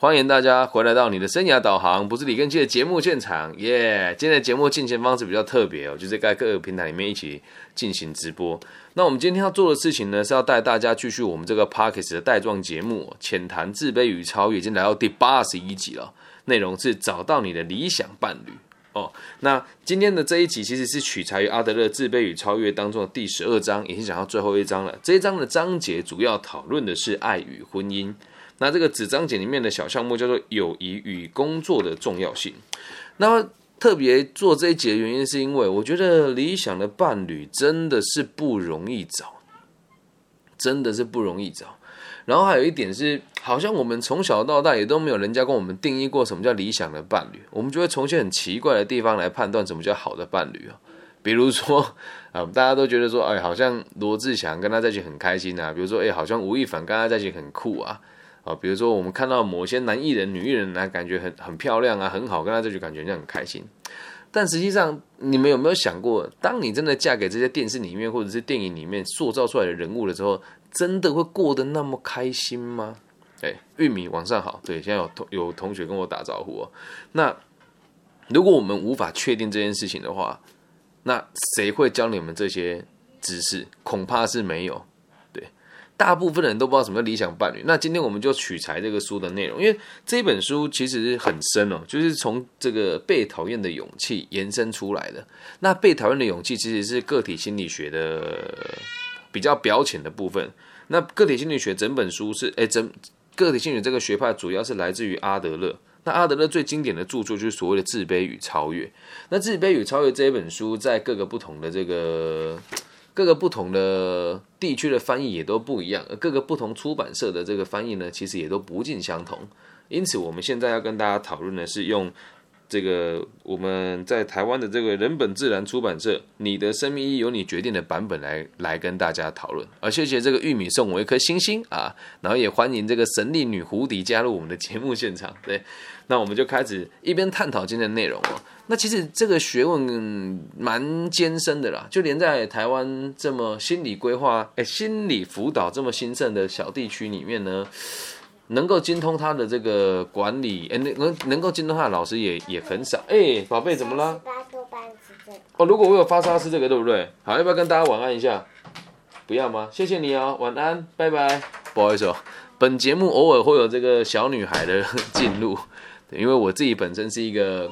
欢迎大家回来到你的生涯导航，不是李根基的节目现场，耶！今天的节目进行方式比较特别哦，就是在各个平台里面一起进行直播。那我们今天要做的事情呢，是要带大家继续我们这个 Parkes 的带状节目《浅谈自卑与超越》，已经来到第八十一集了。内容是找到你的理想伴侣哦。那今天的这一集其实是取材于阿德勒《自卑与超越》当中的第十二章，已经讲到最后一章了。这一章的章节主要讨论的是爱与婚姻。那这个子章节里面的小项目叫做友谊与工作的重要性。那特别做这一节的原因，是因为我觉得理想的伴侣真的是不容易找，真的是不容易找。然后还有一点是，好像我们从小到大也都没有人家跟我们定义过什么叫理想的伴侣，我们就会从一些很奇怪的地方来判断什么叫好的伴侣啊。比如说啊，大家都觉得说，哎，好像罗志祥跟他在一起很开心啊。比如说，哎，好像吴亦凡跟他在一起很酷啊。啊，比如说我们看到某些男艺人、女艺人呢，感觉很很漂亮啊，很好，跟他这就感觉就很开心。但实际上，你们有没有想过，当你真的嫁给这些电视里面或者是电影里面塑造出来的人物的时候，真的会过得那么开心吗？哎，玉米晚上好，对，现在有同有同学跟我打招呼哦。那如果我们无法确定这件事情的话，那谁会教你们这些知识？恐怕是没有。大部分人都不知道什么叫理想伴侣。那今天我们就取材这个书的内容，因为这本书其实很深哦，就是从这个被讨厌的勇气延伸出来的。那被讨厌的勇气其实是个体心理学的比较表浅的部分。那个体心理学整本书是，哎，整个体心理学这个学派主要是来自于阿德勒。那阿德勒最经典的著作就是所谓的《自卑与超越》。那《自卑与超越》这一本书在各个不同的这个。各个不同的地区的翻译也都不一样，各个不同出版社的这个翻译呢，其实也都不尽相同。因此，我们现在要跟大家讨论的是用这个我们在台湾的这个人本自然出版社《你的生命意义由你决定》的版本来来跟大家讨论。而谢谢这个玉米送我一颗星星啊，然后也欢迎这个神力女蝴蝶加入我们的节目现场。对，那我们就开始一边探讨今天的内容哦。那其实这个学问蛮艰深的啦，就连在台湾这么心理规划、哎心理辅导这么兴盛的小地区里面呢，能够精通他的这个管理，哎能能能够精通他的老师也也很少。哎，宝贝怎么了？哦，如果我有发烧是这个对不对？好，要不要跟大家晚安一下？不要吗？谢谢你哦，晚安，拜拜。不好意思哦，本节目偶尔会有这个小女孩的进入，因为我自己本身是一个。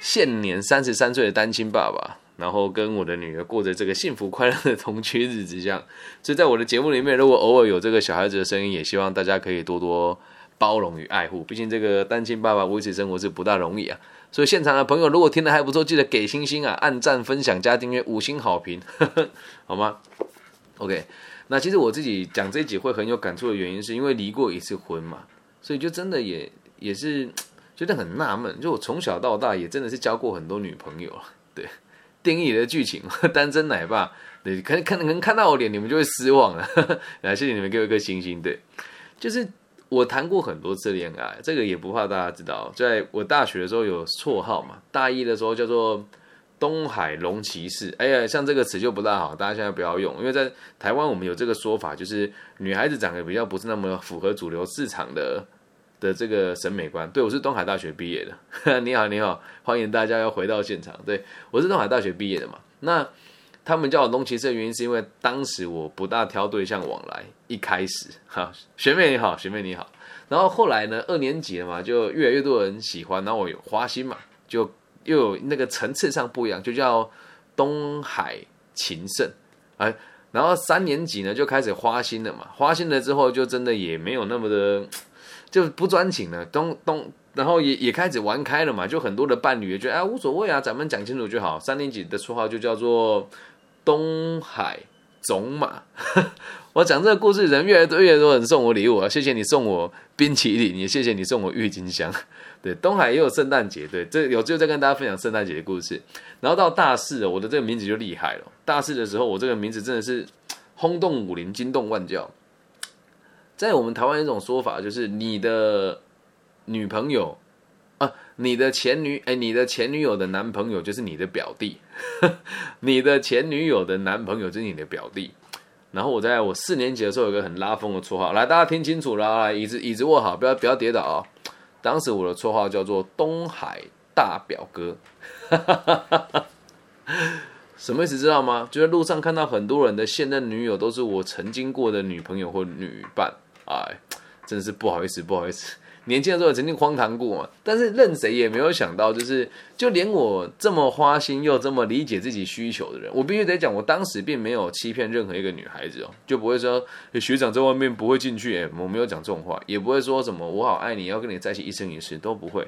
现年三十三岁的单亲爸爸，然后跟我的女儿过着这个幸福快乐的同居日子，这样。所以在我的节目里面，如果偶尔有这个小孩子的声音，也希望大家可以多多包容与爱护。毕竟这个单亲爸爸维持生活是不大容易啊。所以现场的朋友如果听得还不错，记得给星星啊，按赞、分享、加订阅、五星好评，好吗？OK。那其实我自己讲这集会很有感触的原因，是因为离过一次婚嘛，所以就真的也也是。觉得很纳闷，就我从小到大也真的是交过很多女朋友对，电影里的剧情，单身奶爸，对，可能可能看到我脸，你们就会失望了。来，谢谢你们给我一颗星星。对，就是我谈过很多次恋爱，这个也不怕大家知道。在我大学的时候有绰号嘛，大一的时候叫做东海龙骑士。哎呀，像这个词就不大好，大家现在不要用，因为在台湾我们有这个说法，就是女孩子长得比较不是那么符合主流市场的。的这个审美观，对我是东海大学毕业的。你好，你好，欢迎大家要回到现场。对我是东海大学毕业的嘛？那他们叫我东骑士的原因，是因为当时我不大挑对象往来。一开始，哈，学妹你好，学妹你好。然后后来呢，二年级了嘛，就越来越多人喜欢，然后我有花心嘛，就又有那个层次上不一样，就叫东海情圣。哎，然后三年级呢就开始花心了嘛，花心了之后就真的也没有那么的。就不专情了，东东，然后也也开始玩开了嘛，就很多的伴侣也觉得啊无所谓啊，咱们讲清楚就好。三年级的绰号就叫做东海种马。我讲这个故事，人越来越越多人送我礼物啊，谢谢你送我冰淇淋，也谢谢你送我郁金香。对，东海也有圣诞节，对，这有机会再跟大家分享圣诞节的故事。然后到大四，我的这个名字就厉害了。大四的时候，我这个名字真的是轰动武林，惊动万教。在我们台湾一种说法，就是你的女朋友啊，你的前女哎，你的前女友的男朋友就是你的表弟，你的前女友的男朋友就是你的表弟。然后我在我四年级的时候有个很拉风的绰号，来大家听清楚了，椅子椅子握好，不要不要跌倒啊。当时我的绰号叫做东海大表哥，什么意思知道吗？就在路上看到很多人的现任女友都是我曾经过的女朋友或女伴，哎，真是不好意思，不好意思。年轻的时候曾经荒唐过嘛，但是任谁也没有想到，就是就连我这么花心又这么理解自己需求的人，我必须得讲，我当时并没有欺骗任何一个女孩子哦，就不会说学长在外面不会进去，我没有讲这种话，也不会说什么我好爱你，要跟你在一起一生一世，都不会，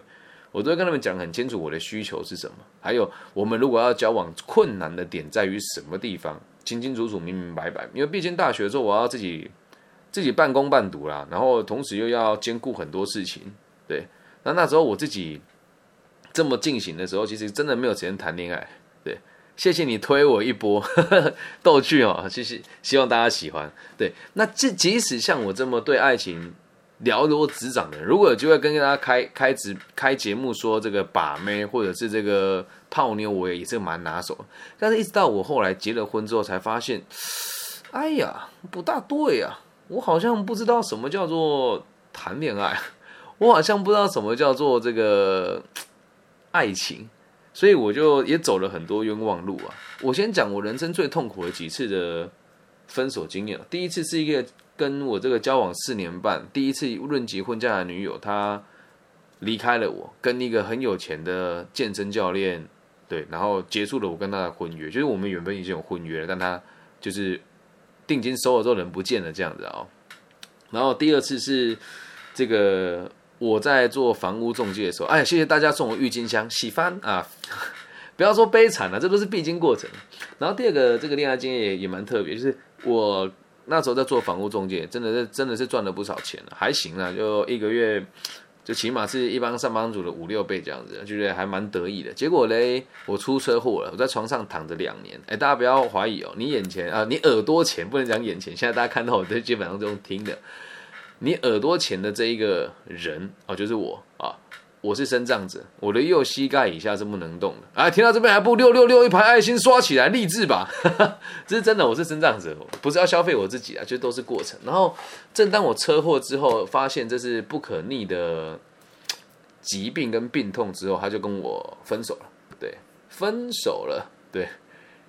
我都会跟他们讲很清楚我的需求是什么，还有我们如果要交往，困难的点在于什么地方，清清楚楚、明明白白，因为毕竟大学的时候我要自己。自己半工半读啦，然后同时又要兼顾很多事情，对。那那时候我自己这么进行的时候，其实真的没有时间谈恋爱，对。谢谢你推我一波 逗趣哦，谢谢，希望大家喜欢。对，那即即使像我这么对爱情了如指掌的人，如果有机会跟大家开开直开节目说这个把妹或者是这个泡妞，我也也是蛮拿手。但是一直到我后来结了婚之后，才发现，哎呀，不大对呀。我好像不知道什么叫做谈恋爱，我好像不知道什么叫做这个爱情，所以我就也走了很多冤枉路啊。我先讲我人生最痛苦的几次的分手经验。第一次是一个跟我这个交往四年半，第一次论及婚嫁的女友，她离开了我，跟一个很有钱的健身教练，对，然后结束了我跟他的婚约。就是我们原本已经有婚约了，但他就是。定金收了之后人不见了这样子哦，然后第二次是这个我在做房屋中介的时候，哎，谢谢大家送我郁金香，喜欢啊，不要说悲惨了，这都是必经过程。然后第二个这个恋爱经验也也蛮特别，就是我那时候在做房屋中介，真的是真的是赚了不少钱了，还行啊，就一个月。就起码是一帮上班族的五六倍这样子，就觉得还蛮得意的。结果嘞，我出车祸了，我在床上躺着两年。哎，大家不要怀疑哦，你眼前啊，你耳朵前不能讲眼前，现在大家看到我都基本上都用听的。你耳朵前的这一个人哦，就是我。我是身障者，我的右膝盖以下是不能动的。啊，听到这边还不六六六一排爱心刷起来，励志吧！这是真的，我是身障者，不是要消费我自己啊，就都是过程。然后，正当我车祸之后，发现这是不可逆的疾病跟病痛之后，他就跟我分手了。对，分手了。对，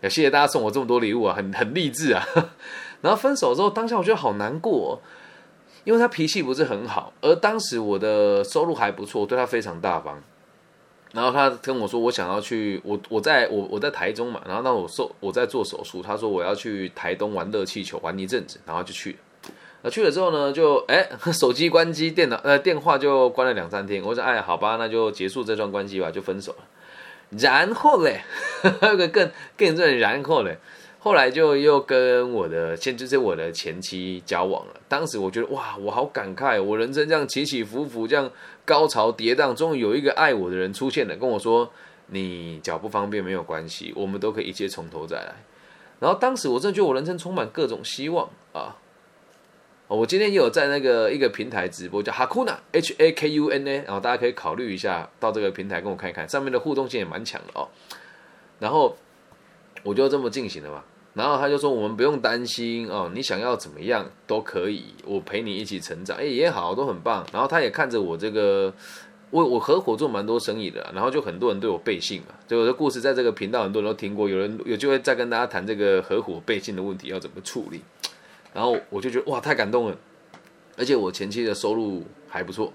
也谢谢大家送我这么多礼物啊，很很励志啊。然后分手之后，当下我觉得好难过。因为他脾气不是很好，而当时我的收入还不错，对他非常大方。然后他跟我说，我想要去，我我在我我在台中嘛，然后那我受我在做手术，他说我要去台东玩热气球玩一阵子，然后就去了。去了之后呢，就哎 手机关机，电脑呃电话就关了两三天。我说哎好吧，那就结束这段关系吧，就分手了。然后嘞，还有个更更严重的然后嘞。后来就又跟我的现就是我的前妻交往了。当时我觉得哇，我好感慨，我人生这样起起伏伏，这样高潮跌宕，终于有一个爱我的人出现了，跟我说：“你脚不方便没有关系，我们都可以一切从头再来。”然后当时我真的觉得我人生充满各种希望啊！我今天也有在那个一个平台直播，叫 Hakuna H A K U N A，然后大家可以考虑一下到这个平台跟我看一看，上面的互动性也蛮强的哦。然后我就这么进行了嘛。然后他就说：“我们不用担心哦，你想要怎么样都可以，我陪你一起成长。哎，也好，都很棒。然后他也看着我这个，我我合伙做蛮多生意的，然后就很多人对我背信嘛。就我的故事在这个频道很多人都听过，有人有机会再跟大家谈这个合伙背信的问题要怎么处理。然后我就觉得哇，太感动了。而且我前期的收入还不错，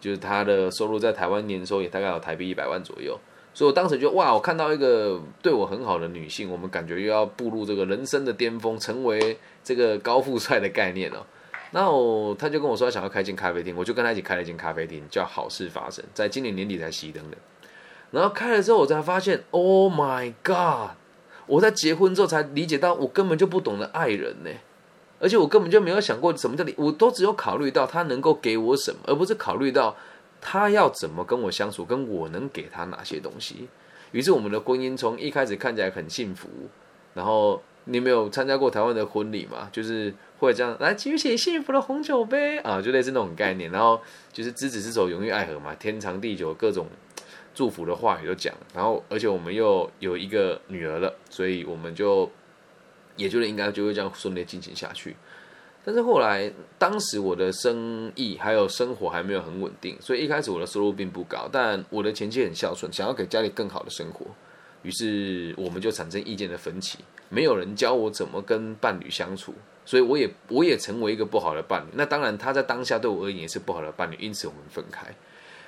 就是他的收入在台湾年收也大概有台币一百万左右。”所以我当时就哇，我看到一个对我很好的女性，我们感觉又要步入这个人生的巅峰，成为这个高富帅的概念哦。然后他就跟我说，他想要开间咖啡厅，我就跟他一起开了一间咖啡厅，叫好事发生，在今年年底才熄灯的。然后开了之后，我才发现，Oh my God！我在结婚之后才理解到，我根本就不懂得爱人呢，而且我根本就没有想过什么叫你，我都只有考虑到他能够给我什么，而不是考虑到。他要怎么跟我相处，跟我能给他哪些东西？于是我们的婚姻从一开始看起来很幸福，然后你没有参加过台湾的婚礼嘛？就是会这样来举起幸福的红酒杯啊，就类似那种概念。然后就是执子之手，永浴爱河嘛，天长地久，各种祝福的话语都讲。然后而且我们又有一个女儿了，所以我们就也觉得应该就会这样顺利进行下去。但是后来，当时我的生意还有生活还没有很稳定，所以一开始我的收入并不高。但我的前妻很孝顺，想要给家里更好的生活，于是我们就产生意见的分歧。没有人教我怎么跟伴侣相处，所以我也我也成为一个不好的伴侣。那当然，他在当下对我而言也是不好的伴侣，因此我们分开。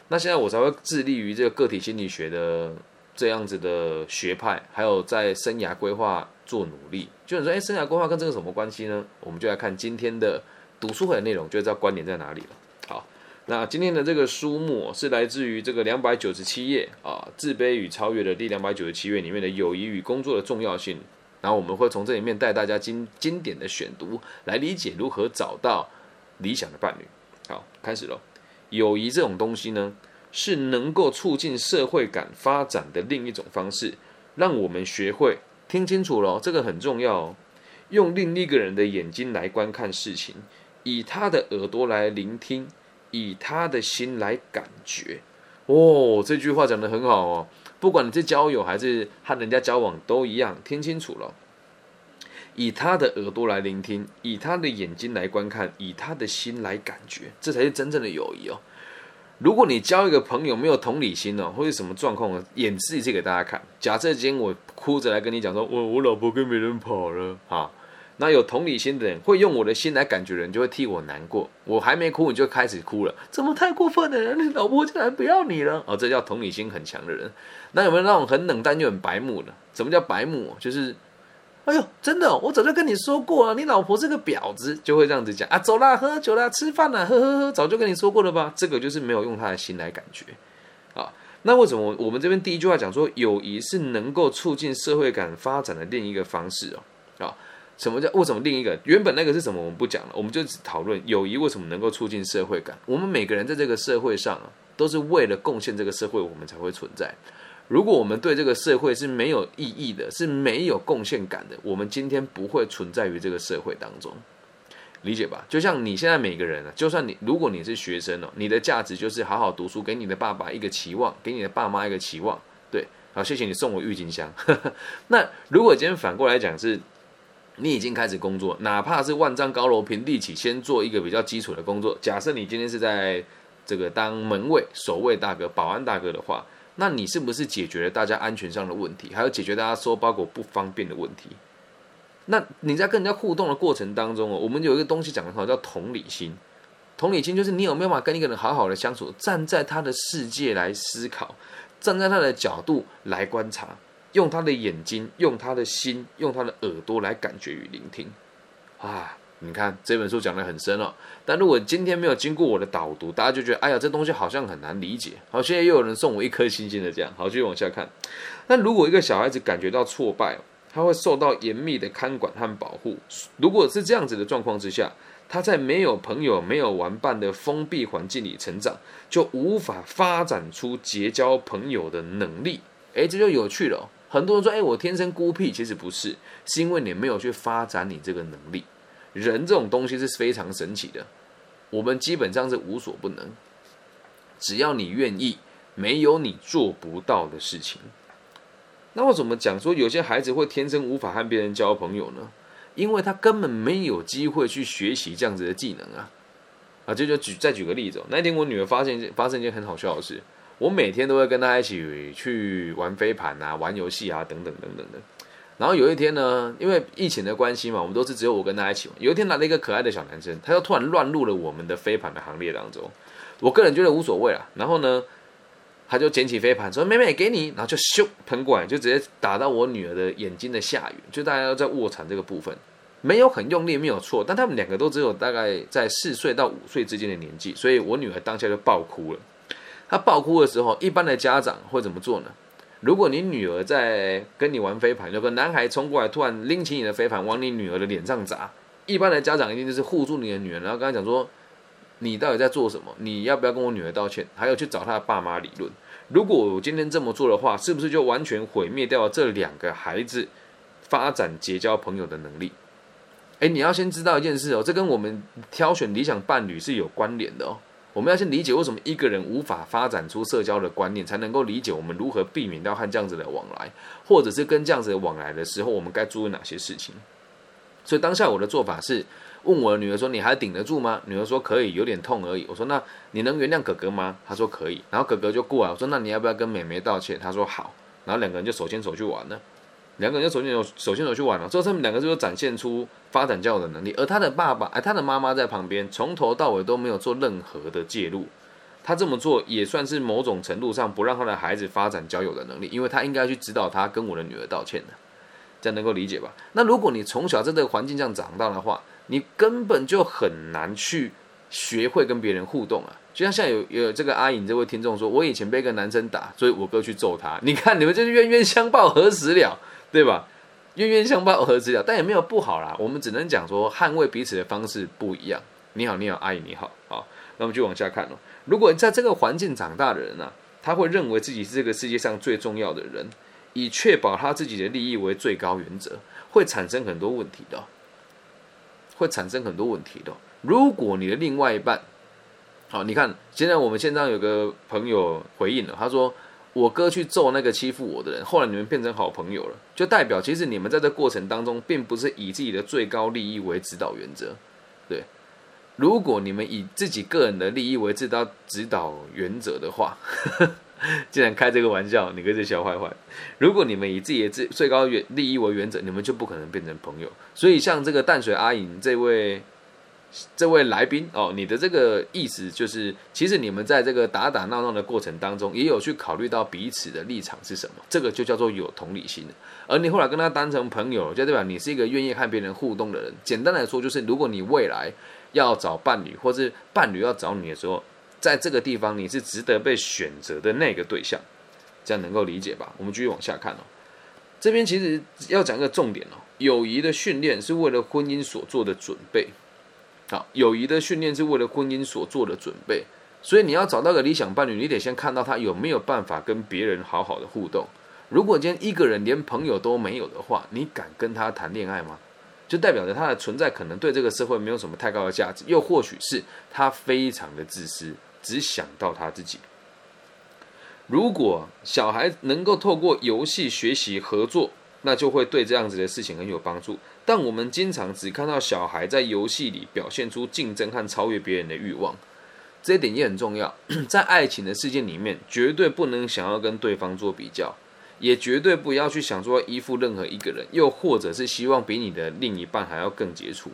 那现在我才会致力于这个个体心理学的这样子的学派，还有在生涯规划。做努力，就是说，哎，生涯规划跟这个什么关系呢？我们就来看今天的读书会的内容，就知道观点在哪里了。好，那今天的这个书目是来自于这个两百九十七页啊，《自卑与超越》的第两百九十七页里面的友谊与工作的重要性。然后我们会从这里面带大家经经典的选读来理解如何找到理想的伴侣。好，开始了。友谊这种东西呢，是能够促进社会感发展的另一种方式，让我们学会。听清楚了，这个很重要哦。用另一个人的眼睛来观看事情，以他的耳朵来聆听，以他的心来感觉。哦，这句话讲的很好哦。不管你是交友还是和人家交往，都一样。听清楚了，以他的耳朵来聆听，以他的眼睛来观看，以他的心来感觉，这才是真正的友谊哦。如果你交一个朋友没有同理心哦，或者什么状况？演示一次给大家看。假设今天我哭着来跟你讲说，我我老婆跟别人跑了啊，那有同理心的人会用我的心来感觉人，就会替我难过。我还没哭，你就开始哭了，怎么太过分了？你老婆竟然不要你了？哦，这叫同理心很强的人。那有没有那种很冷淡又很白目的？什么叫白目？就是。哎呦，真的，我早就跟你说过了，你老婆是个婊子，就会这样子讲啊。走啦，喝酒啦，吃饭啦，喝喝喝，早就跟你说过了吧？这个就是没有用他的心来感觉啊。那为什么我们这边第一句话讲说，友谊是能够促进社会感发展的另一个方式哦？啊，什么叫为什么另一个？原本那个是什么？我们不讲了，我们就只讨论友谊为什么能够促进社会感。我们每个人在这个社会上啊，都是为了贡献这个社会，我们才会存在。如果我们对这个社会是没有意义的，是没有贡献感的，我们今天不会存在于这个社会当中，理解吧？就像你现在每个人啊，就算你如果你是学生哦，你的价值就是好好读书，给你的爸爸一个期望，给你的爸妈一个期望，对，好，谢谢你送我郁金香。那如果今天反过来讲，是你已经开始工作，哪怕是万丈高楼平地起，先做一个比较基础的工作。假设你今天是在这个当门卫、守卫大哥、保安大哥的话。那你是不是解决了大家安全上的问题，还有解决大家收包裹不方便的问题？那你在跟人家互动的过程当中哦，我们有一个东西讲的好叫同理心。同理心就是你有没有办法跟一个人好好的相处，站在他的世界来思考，站在他的角度来观察，用他的眼睛，用他的心，用他的耳朵来感觉与聆听啊。你看这本书讲的很深哦，但如果今天没有经过我的导读，大家就觉得哎呀，这东西好像很难理解。好，现在又有人送我一颗星星的这样，好，继续往下看。那如果一个小孩子感觉到挫败，他会受到严密的看管和保护。如果是这样子的状况之下，他在没有朋友、没有玩伴的封闭环境里成长，就无法发展出结交朋友的能力。哎，这就有趣了。很多人说，哎，我天生孤僻，其实不是，是因为你没有去发展你这个能力。人这种东西是非常神奇的，我们基本上是无所不能，只要你愿意，没有你做不到的事情。那我怎么讲说有些孩子会天生无法和别人交朋友呢？因为他根本没有机会去学习这样子的技能啊！啊，这就举再举个例子，那天我女儿发现发生一件很好笑的事，我每天都会跟她一起去玩飞盘啊、玩游戏啊等等等等的。然后有一天呢，因为疫情的关系嘛，我们都是只有我跟他一起玩。有一天来了一个可爱的小男生，他就突然乱入了我们的飞盘的行列当中。我个人觉得无所谓啊。然后呢，他就捡起飞盘说：“妹妹，给你。”然后就咻喷过来，就直接打到我女儿的眼睛的下缘。就大家都在卧蚕这个部分，没有很用力，没有错。但他们两个都只有大概在四岁到五岁之间的年纪，所以我女儿当下就爆哭了。她爆哭的时候，一般的家长会怎么做呢？如果你女儿在跟你玩飞盘，有个男孩冲过来，突然拎起你的飞盘往你女儿的脸上砸，一般的家长一定就是护住你的女儿，然后跟他讲说：“你到底在做什么？你要不要跟我女儿道歉？”还有去找他的爸妈理论。如果我今天这么做的话，是不是就完全毁灭掉这两个孩子发展结交朋友的能力？哎，你要先知道一件事哦，这跟我们挑选理想伴侣是有关联的哦。我们要先理解为什么一个人无法发展出社交的观念，才能够理解我们如何避免掉和这样子的往来，或者是跟这样子的往来的时候，我们该注意哪些事情。所以当下我的做法是，问我的女儿说：“你还顶得住吗？”女儿说：“可以，有点痛而已。”我说：“那你能原谅哥哥吗？”她说：“可以。”然后哥哥就过来，我说：“那你要不要跟妹妹道歉？”她说：“好。”然后两个人就手牵手去玩了，两个人就手牵手手牵手去玩了。之后他们两个就展现出发展交友的能力，而他的爸爸哎，他的妈妈在旁边从头到尾都没有做任何的介入。他这么做也算是某种程度上不让他的孩子发展交友的能力，因为他应该去指导他跟我的女儿道歉的，这样能够理解吧？那如果你从小在这个环境这样长大的话，你根本就很难去学会跟别人互动啊。就像现在有有这个阿颖这位听众说，我以前被一个男生打，所以我哥去揍他。你看你们就是冤冤相报何时了，对吧？冤冤相报何时了？但也没有不好啦，我们只能讲说捍卫彼此的方式不一样。你好，你好，阿姨你好，好，那我们就往下看了。如果在这个环境长大的人呢，他会认为自己是这个世界上最重要的人，以确保他自己的利益为最高原则，会产生很多问题的，会产生很多问题的。如果你的另外一半，好，你看现在我们线上有个朋友回应了，他说我哥去揍那个欺负我的人，后来你们变成好朋友了，就代表其实你们在这过程当中，并不是以自己的最高利益为指导原则，对。如果你们以自己个人的利益为指导指导原则的话，既然开这个玩笑，你跟这小坏坏。如果你们以自己的最最高原利益为原则，你们就不可能变成朋友。所以，像这个淡水阿颖这位这位来宾哦，你的这个意思就是，其实你们在这个打打闹闹的过程当中，也有去考虑到彼此的立场是什么，这个就叫做有同理心而你后来跟他当成朋友，就代表你是一个愿意和别人互动的人。简单来说，就是如果你未来。要找伴侣，或是伴侣要找你的时候，在这个地方你是值得被选择的那个对象，这样能够理解吧？我们继续往下看哦。这边其实要讲一个重点哦，友谊的训练是为了婚姻所做的准备。好，友谊的训练是为了婚姻所做的准备，所以你要找到个理想伴侣，你得先看到他有没有办法跟别人好好的互动。如果今天一个人连朋友都没有的话，你敢跟他谈恋爱吗？就代表着他的存在可能对这个社会没有什么太高的价值，又或许是他非常的自私，只想到他自己。如果小孩能够透过游戏学习合作，那就会对这样子的事情很有帮助。但我们经常只看到小孩在游戏里表现出竞争和超越别人的欲望，这一点也很重要。在爱情的世界里面，绝对不能想要跟对方做比较。也绝对不要去想说依附任何一个人，又或者是希望比你的另一半还要更杰出。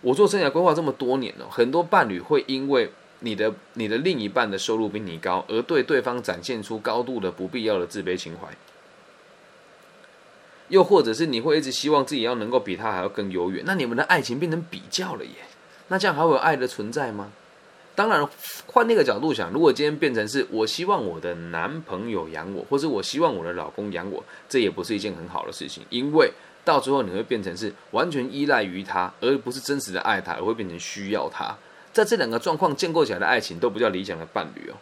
我做生涯规划这么多年了，很多伴侣会因为你的你的另一半的收入比你高，而对对方展现出高度的不必要的自卑情怀。又或者是你会一直希望自己要能够比他还要更优越，那你们的爱情变成比较了耶？那这样还会有爱的存在吗？当然，换那个角度想，如果今天变成是我希望我的男朋友养我，或是我希望我的老公养我，这也不是一件很好的事情，因为到最后你会变成是完全依赖于他，而不是真实的爱他，而会变成需要他。在这两个状况建构起来的爱情都不叫理想的伴侣哦。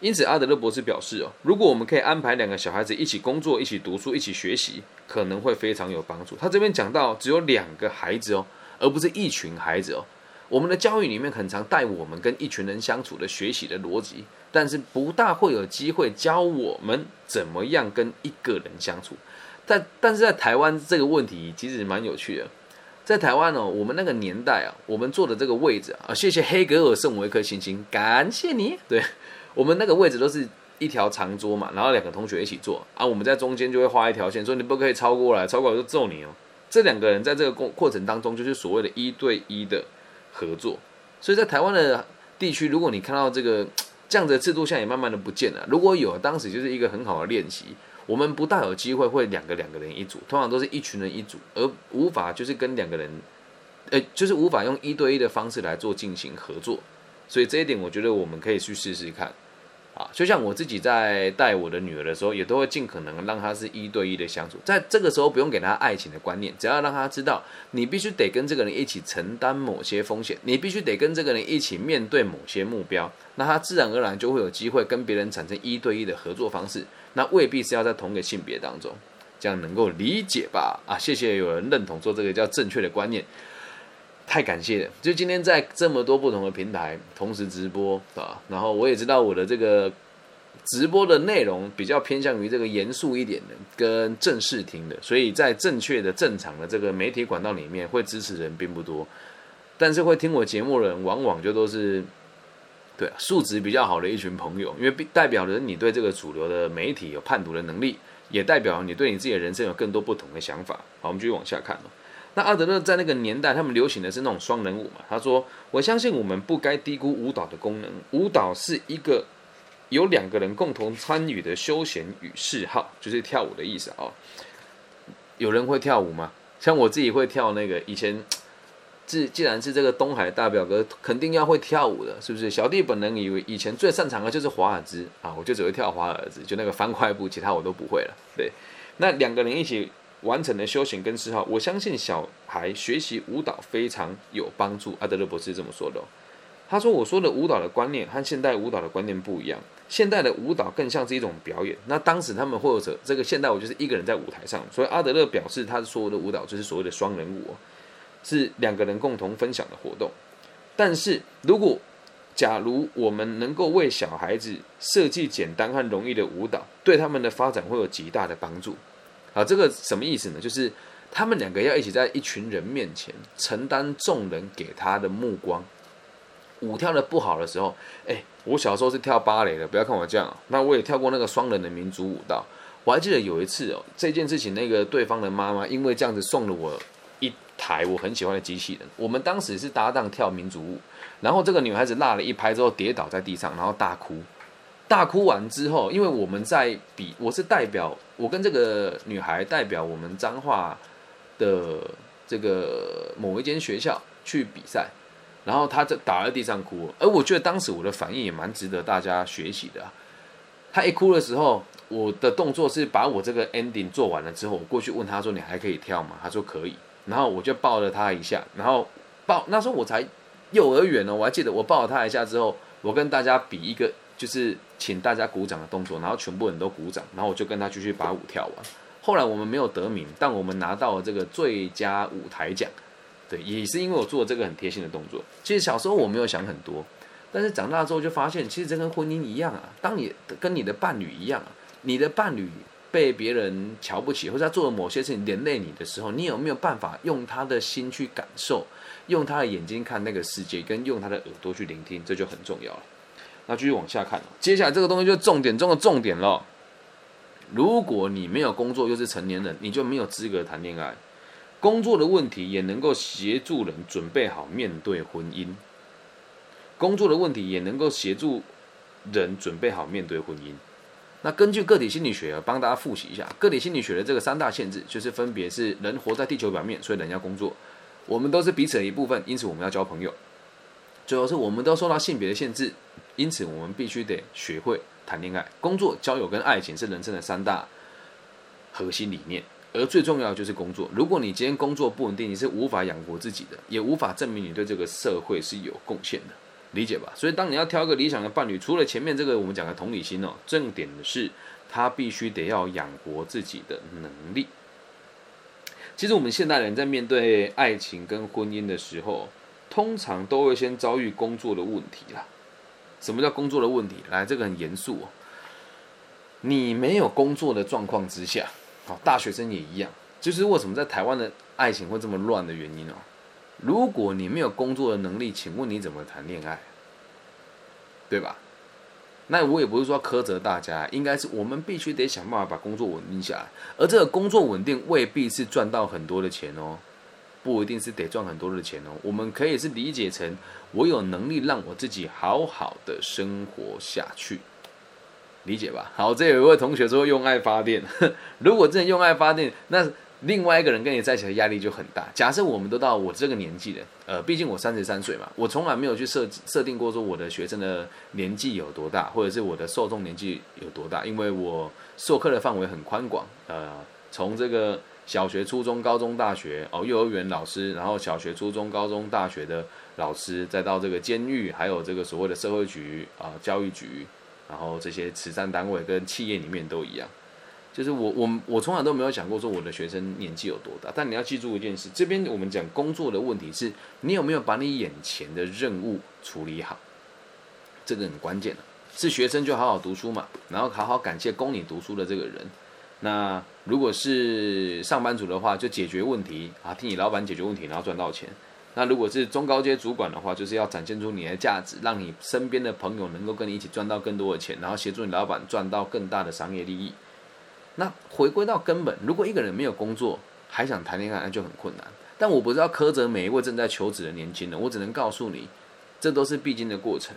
因此，阿德勒博士表示哦，如果我们可以安排两个小孩子一起工作、一起读书、一起学习，可能会非常有帮助。他这边讲到只有两个孩子哦，而不是一群孩子哦。我们的教育里面很常带我们跟一群人相处的学习的逻辑，但是不大会有机会教我们怎么样跟一个人相处。但但是在台湾这个问题其实蛮有趣的，在台湾哦，我们那个年代啊，我们坐的这个位置啊，谢谢黑格尔送我一颗星星，感谢你。对我们那个位置都是一条长桌嘛，然后两个同学一起坐啊，我们在中间就会画一条线，说你不可以超过来，超过来就揍你哦。这两个人在这个过过程当中，就是所谓的一对一的。合作，所以在台湾的地区，如果你看到这个这样的制度，现在也慢慢的不见了。如果有，当时就是一个很好的练习。我们不大有机会会两个两个人一组，通常都是一群人一组，而无法就是跟两个人，呃，就是无法用一对一的方式来做进行合作。所以这一点，我觉得我们可以去试试看。啊，就像我自己在带我的女儿的时候，也都会尽可能让她是一对一的相处。在这个时候，不用给她爱情的观念，只要让她知道，你必须得跟这个人一起承担某些风险，你必须得跟这个人一起面对某些目标，那她自然而然就会有机会跟别人产生一对一的合作方式。那未必是要在同一个性别当中，这样能够理解吧？啊，谢谢有人认同说这个叫正确的观念。太感谢了！就今天在这么多不同的平台同时直播啊，然后我也知道我的这个直播的内容比较偏向于这个严肃一点的，跟正式听的，所以在正确的、正常的这个媒体管道里面，会支持的人并不多。但是会听我节目的人，往往就都是对素质比较好的一群朋友，因为代表着你对这个主流的媒体有判读的能力，也代表你对你自己的人生有更多不同的想法。好，我们继续往下看那阿德勒在那个年代，他们流行的是那种双人舞嘛？他说：“我相信我们不该低估舞蹈的功能。舞蹈是一个有两个人共同参与的休闲与嗜好，就是跳舞的意思啊。有人会跳舞吗？像我自己会跳那个以前。”既既然是这个东海大表哥，肯定要会跳舞的，是不是？小弟本人以为以前最擅长的就是华尔兹啊，我就只会跳华尔兹，就那个翻块步，其他我都不会了。对，那两个人一起完成的修行跟嗜好，我相信小孩学习舞蹈非常有帮助。阿德勒博士这么说的。他说：“我说的舞蹈的观念和现代舞蹈的观念不一样，现代的舞蹈更像是一种表演。那当时他们或者这个现代舞就是一个人在舞台上，所以阿德勒表示，他所有的舞蹈就是所谓的双人舞。”是两个人共同分享的活动，但是如果假如我们能够为小孩子设计简单和容易的舞蹈，对他们的发展会有极大的帮助。好，这个什么意思呢？就是他们两个要一起在一群人面前承担众人给他的目光。舞跳的不好的时候，哎，我小时候是跳芭蕾的，不要看我这样，那我也跳过那个双人的民族舞蹈。我还记得有一次哦，这件事情，那个对方的妈妈因为这样子送了我一。台我很喜欢的机器人，我们当时是搭档跳民族舞，然后这个女孩子落了一拍之后跌倒在地上，然后大哭，大哭完之后，因为我们在比，我是代表我跟这个女孩代表我们彰化的这个某一间学校去比赛，然后她在倒在地上哭，而我觉得当时我的反应也蛮值得大家学习的。她一哭的时候，我的动作是把我这个 ending 做完了之后，我过去问她说：“你还可以跳吗？”她说：“可以。”然后我就抱了她一下，然后抱那时候我才幼儿园呢，我还记得我抱了她一下之后，我跟大家比一个就是请大家鼓掌的动作，然后全部人都鼓掌，然后我就跟他继续把舞跳完。后来我们没有得名，但我们拿到了这个最佳舞台奖，对，也是因为我做这个很贴心的动作。其实小时候我没有想很多，但是长大之后就发现，其实这跟婚姻一样啊，当你跟你的伴侣一样啊，你的伴侣。被别人瞧不起，或者他做了某些事情连累你的时候，你有没有办法用他的心去感受，用他的眼睛看那个世界，跟用他的耳朵去聆听，这就很重要了。那继续往下看，接下来这个东西就是重点中的重点了。如果你没有工作又是成年人，你就没有资格谈恋爱。工作的问题也能够协助人准备好面对婚姻，工作的问题也能够协助人准备好面对婚姻。那根据个体心理学，帮大家复习一下个体心理学的这个三大限制，就是分别是人活在地球表面，所以人要工作；我们都是彼此的一部分，因此我们要交朋友；最后是我们都受到性别的限制，因此我们必须得学会谈恋爱。工作、交友跟爱情是人生的三大核心理念，而最重要的就是工作。如果你今天工作不稳定，你是无法养活自己的，也无法证明你对这个社会是有贡献的。理解吧，所以当你要挑一个理想的伴侣，除了前面这个我们讲的同理心哦，重点的是他必须得要养活自己的能力。其实我们现代人在面对爱情跟婚姻的时候，通常都会先遭遇工作的问题啦。什么叫工作的问题？来，这个很严肃哦。你没有工作的状况之下，好，大学生也一样，就是为什么在台湾的爱情会这么乱的原因哦。如果你没有工作的能力，请问你怎么谈恋爱？对吧？那我也不是说苛责大家，应该是我们必须得想办法把工作稳定下来。而这个工作稳定未必是赚到很多的钱哦，不一定是得赚很多的钱哦。我们可以是理解成我有能力让我自己好好的生活下去，理解吧？好，这有一位同学说用爱发电，如果真的用爱发电，那。另外一个人跟你在一起的压力就很大。假设我们都到我这个年纪了，呃，毕竟我三十三岁嘛，我从来没有去设设定过说我的学生的年纪有多大，或者是我的受众年纪有多大，因为我授课的范围很宽广，呃，从这个小学、初中、高中、大学哦，幼儿园老师，然后小学、初中、高中、大学的老师，再到这个监狱，还有这个所谓的社会局啊、教育局，然后这些慈善单位跟企业里面都一样。就是我我我从来都没有想过说我的学生年纪有多大，但你要记住一件事，这边我们讲工作的问题是，你有没有把你眼前的任务处理好，这个很关键的。是学生就好好读书嘛，然后好好感谢供你读书的这个人。那如果是上班族的话，就解决问题啊，替你老板解决问题，然后赚到钱。那如果是中高阶主管的话，就是要展现出你的价值，让你身边的朋友能够跟你一起赚到更多的钱，然后协助你老板赚到更大的商业利益。那回归到根本，如果一个人没有工作还想谈恋爱，那就很困难。但我不是要苛责每一位正在求职的年轻人，我只能告诉你，这都是必经的过程。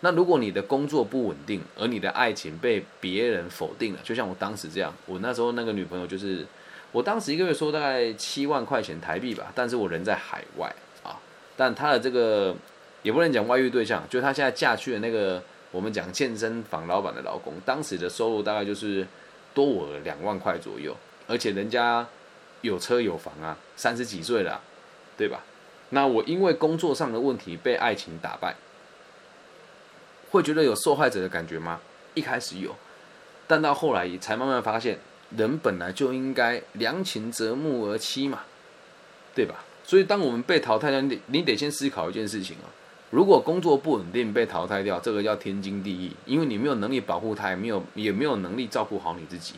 那如果你的工作不稳定，而你的爱情被别人否定了，就像我当时这样，我那时候那个女朋友就是。我当时一个月收大概七万块钱台币吧，但是我人在海外啊，但她的这个也不能讲外遇对象，就她现在嫁去的那个我们讲健身房老板的老公，当时的收入大概就是多我两万块左右，而且人家有车有房啊，三十几岁了，对吧？那我因为工作上的问题被爱情打败，会觉得有受害者的感觉吗？一开始有，但到后来才慢慢发现。人本来就应该良禽择木而栖嘛，对吧？所以当我们被淘汰掉，你得你得先思考一件事情啊。如果工作不稳定被淘汰掉，这个叫天经地义，因为你没有能力保护他，也没有也没有能力照顾好你自己。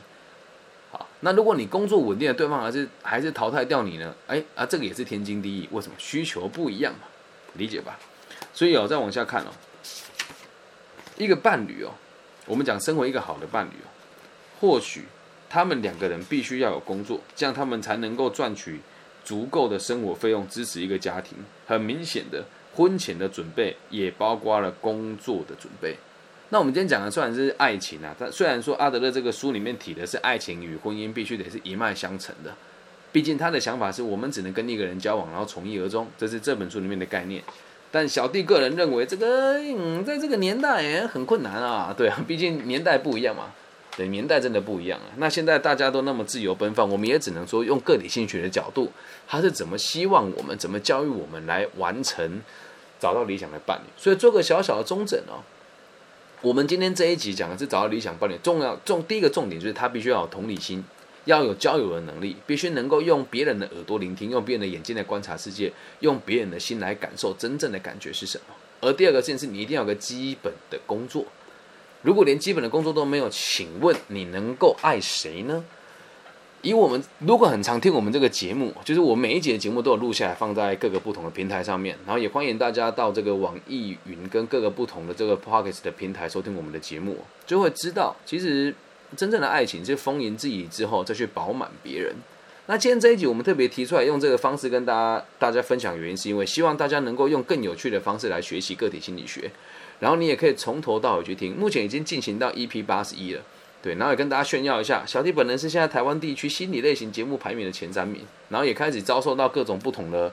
好，那如果你工作稳定了，对方还是还是淘汰掉你呢？哎啊，这个也是天经地义。为什么？需求不一样嘛，理解吧？所以哦，再往下看哦，一个伴侣哦，我们讲身为一个好的伴侣哦，或许。他们两个人必须要有工作，这样他们才能够赚取足够的生活费用，支持一个家庭。很明显的，婚前的准备也包括了工作的准备。那我们今天讲的虽然是爱情啊，但虽然说阿德勒这个书里面提的是爱情与婚姻必须得是一脉相承的，毕竟他的想法是我们只能跟一个人交往，然后从一而终，这是这本书里面的概念。但小弟个人认为，这个嗯，在这个年代很困难啊，对啊，毕竟年代不一样嘛。对，年代真的不一样啊。那现在大家都那么自由奔放，我们也只能说用个体心理学的角度，他是怎么希望我们，怎么教育我们来完成找到理想的伴侣。所以做个小小的中诊哦。我们今天这一集讲的是找到理想伴侣，重要重第一个重点就是他必须要有同理心，要有交友的能力，必须能够用别人的耳朵聆听，用别人的眼睛来观察世界，用别人的心来感受真正的感觉是什么。而第二个件事，你一定要有个基本的工作。如果连基本的工作都没有，请问你能够爱谁呢？以我们如果很常听我们这个节目，就是我每一节节目都有录下来放在各个不同的平台上面，然后也欢迎大家到这个网易云跟各个不同的这个 p o c k e t 的平台收听我们的节目，就会知道，其实真正的爱情是丰盈自己之后再去饱满别人。那今天这一集我们特别提出来用这个方式跟大家大家分享，原因是因为希望大家能够用更有趣的方式来学习个体心理学。然后你也可以从头到尾去听，目前已经进行到 EP 八十一了，对，然后也跟大家炫耀一下，小弟本人是现在台湾地区心理类型节目排名的前三名，然后也开始遭受到各种不同的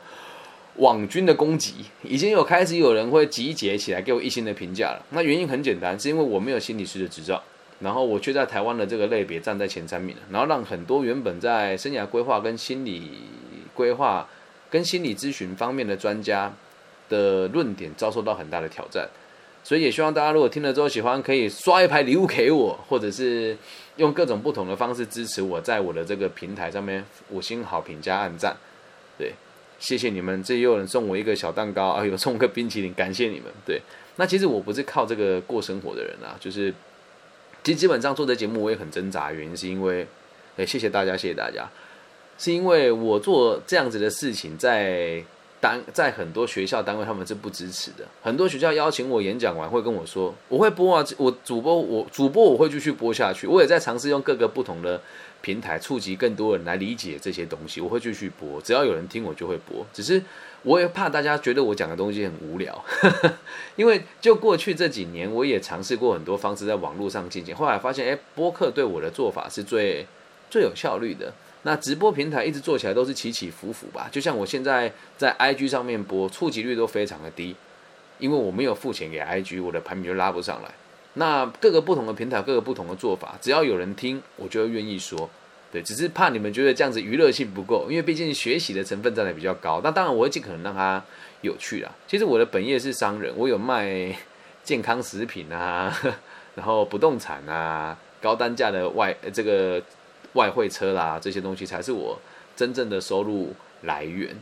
网军的攻击，已经有开始有人会集结起来给我一星的评价了。那原因很简单，是因为我没有心理师的执照，然后我却在台湾的这个类别站在前三名然后让很多原本在生涯规划跟心理规划跟心理咨询方面的专家的论点遭受到很大的挑战。所以也希望大家如果听了之后喜欢，可以刷一排礼物给我，或者是用各种不同的方式支持我，在我的这个平台上面五星好评加按赞。对，谢谢你们。这又有人送我一个小蛋糕啊，有送个冰淇淋，感谢你们。对，那其实我不是靠这个过生活的人啊，就是其实基本上做这节目我也很挣扎，原因是因为，哎，谢谢大家，谢谢大家，是因为我做这样子的事情在。单在很多学校单位他们是不支持的，很多学校邀请我演讲完会跟我说，我会播啊，我主播我主播我会继续播下去，我也在尝试用各个不同的平台触及更多人来理解这些东西，我会继续播，只要有人听我就会播，只是我也怕大家觉得我讲的东西很无聊，因为就过去这几年我也尝试过很多方式在网络上进行，后来发现哎，播客对我的做法是最最有效率的。那直播平台一直做起来都是起起伏伏吧，就像我现在在 IG 上面播，触及率都非常的低，因为我没有付钱给 IG，我的排名就拉不上来。那各个不同的平台，各个不同的做法，只要有人听，我就愿意说。对，只是怕你们觉得这样子娱乐性不够，因为毕竟学习的成分占的比较高。那当然我会尽可能让它有趣啦。其实我的本业是商人，我有卖 健康食品啊，然后不动产啊，高单价的外这个。外汇车啦，这些东西才是我真正的收入来源。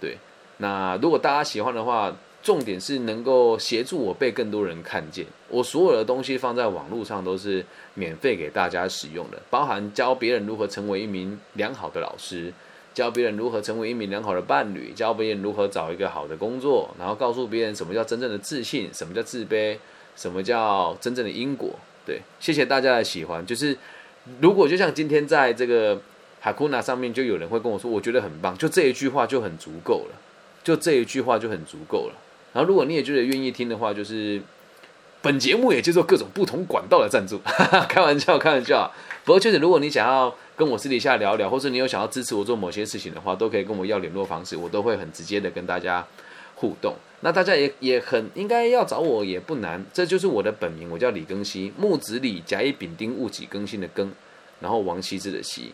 对，那如果大家喜欢的话，重点是能够协助我被更多人看见。我所有的东西放在网络上都是免费给大家使用的，包含教别人如何成为一名良好的老师，教别人如何成为一名良好的伴侣，教别人如何找一个好的工作，然后告诉别人什么叫真正的自信，什么叫自卑，什么叫真正的因果。对，谢谢大家的喜欢。就是如果就像今天在这个哈库纳上面，就有人会跟我说，我觉得很棒，就这一句话就很足够了，就这一句话就很足够了。然后如果你也觉得愿意听的话，就是本节目也接受各种不同管道的赞助，哈 哈开玩笑，开玩笑。不过确实，如果你想要跟我私底下聊聊，或者你有想要支持我做某些事情的话，都可以跟我要联络方式，我都会很直接的跟大家互动。那大家也也很应该要找我也不难，这就是我的本名，我叫李庚希，木子李，甲乙丙丁戊己庚辛的庚，然后王羲之的羲。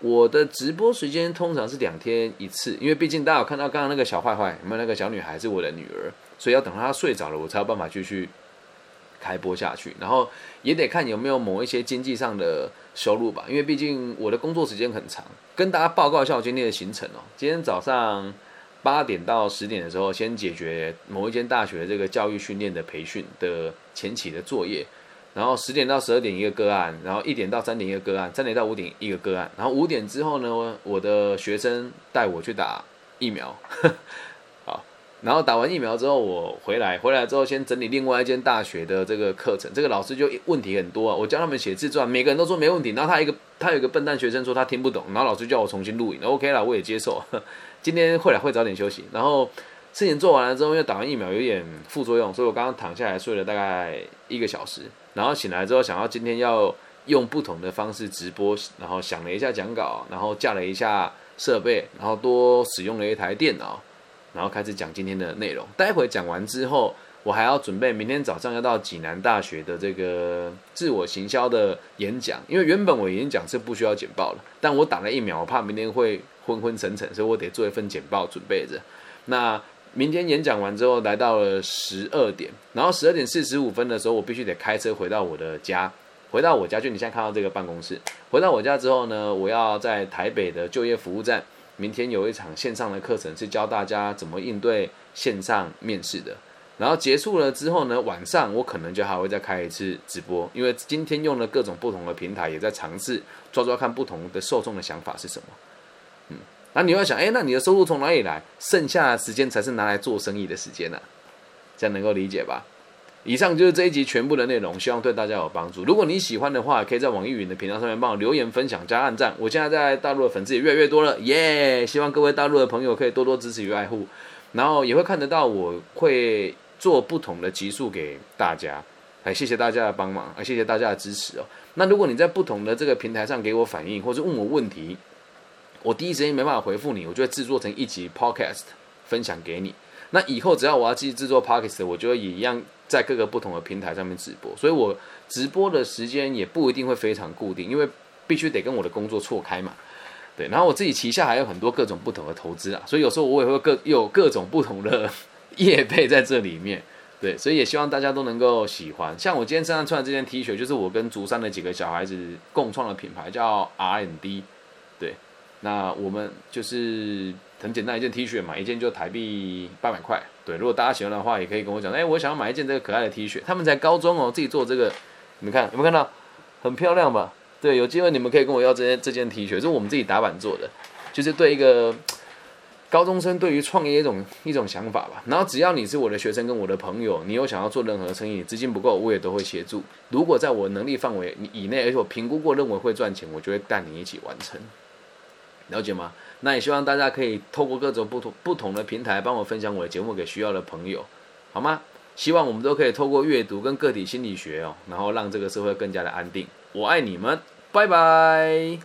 我的直播时间通常是两天一次，因为毕竟大家有看到刚刚那个小坏坏，有没有那个小女孩是我的女儿，所以要等她睡着了，我才有办法继续开播下去。然后也得看有没有某一些经济上的收入吧，因为毕竟我的工作时间很长。跟大家报告一下我今天的行程哦，今天早上。八点到十点的时候，先解决某一间大学这个教育训练的培训的前期的作业，然后十点到十二点一个个案，然后一点到三点一个个案，三点到五点一个个案，然后五点之后呢，我的学生带我去打疫苗，好，然后打完疫苗之后我回来，回来之后先整理另外一间大学的这个课程，这个老师就问题很多啊，我教他们写自传，每个人都说没问题，然后他一个他有一个笨蛋学生说他听不懂，然后老师叫我重新录影，OK 了，我也接受。今天会来会早点休息，然后事情做完了之后，因为打完疫苗有点副作用，所以我刚刚躺下来睡了大概一个小时，然后醒来之后想要今天要用不同的方式直播，然后想了一下讲稿，然后架了一下设备，然后多使用了一台电脑，然后开始讲今天的内容。待会讲完之后，我还要准备明天早上要到济南大学的这个自我行销的演讲，因为原本我演讲是不需要简报了，但我打了疫苗，我怕明天会。昏昏沉沉，所以我得做一份简报准备着。那明天演讲完之后，来到了十二点，然后十二点四十五分的时候，我必须得开车回到我的家。回到我家，就你现在看到这个办公室。回到我家之后呢，我要在台北的就业服务站，明天有一场线上的课程，是教大家怎么应对线上面试的。然后结束了之后呢，晚上我可能就还会再开一次直播，因为今天用了各种不同的平台，也在尝试抓抓看不同的受众的想法是什么。那你要想，哎，那你的收入从哪里来？剩下的时间才是拿来做生意的时间呢，这样能够理解吧？以上就是这一集全部的内容，希望对大家有帮助。如果你喜欢的话，可以在网易云的频道上面帮我留言、分享、加按赞。我现在在大陆的粉丝也越来越多了，耶！希望各位大陆的朋友可以多多支持与爱护，然后也会看得到我会做不同的集数给大家。哎，谢谢大家的帮忙，啊，谢谢大家的支持哦。那如果你在不同的这个平台上给我反应，或者问我问题，我第一时间没办法回复你，我就会制作成一集 podcast 分享给你。那以后只要我要继续制作 podcast，我就会也一样在各个不同的平台上面直播。所以我直播的时间也不一定会非常固定，因为必须得跟我的工作错开嘛。对，然后我自己旗下还有很多各种不同的投资啊，所以有时候我也会各有各种不同的 业配在这里面。对，所以也希望大家都能够喜欢。像我今天身上穿的这件 T 恤，就是我跟竹山的几个小孩子共创的品牌，叫 R&D。那我们就是很简单一件 T 恤嘛，一件就台币八百块。对，如果大家喜欢的话，也可以跟我讲。哎，我想要买一件这个可爱的 T 恤。他们在高中哦，自己做这个，你们看有没有看到？很漂亮吧？对，有机会你们可以跟我要这件这件 T 恤，是我们自己打版做的，就是对一个高中生对于创业一种一种想法吧。然后只要你是我的学生跟我的朋友，你有想要做任何生意，资金不够，我也都会协助。如果在我能力范围以内，而且我评估过认为会赚钱，我就会带你一起完成。了解吗？那也希望大家可以透过各种不同不同的平台，帮我分享我的节目给需要的朋友，好吗？希望我们都可以透过阅读跟个体心理学哦，然后让这个社会更加的安定。我爱你们，拜拜。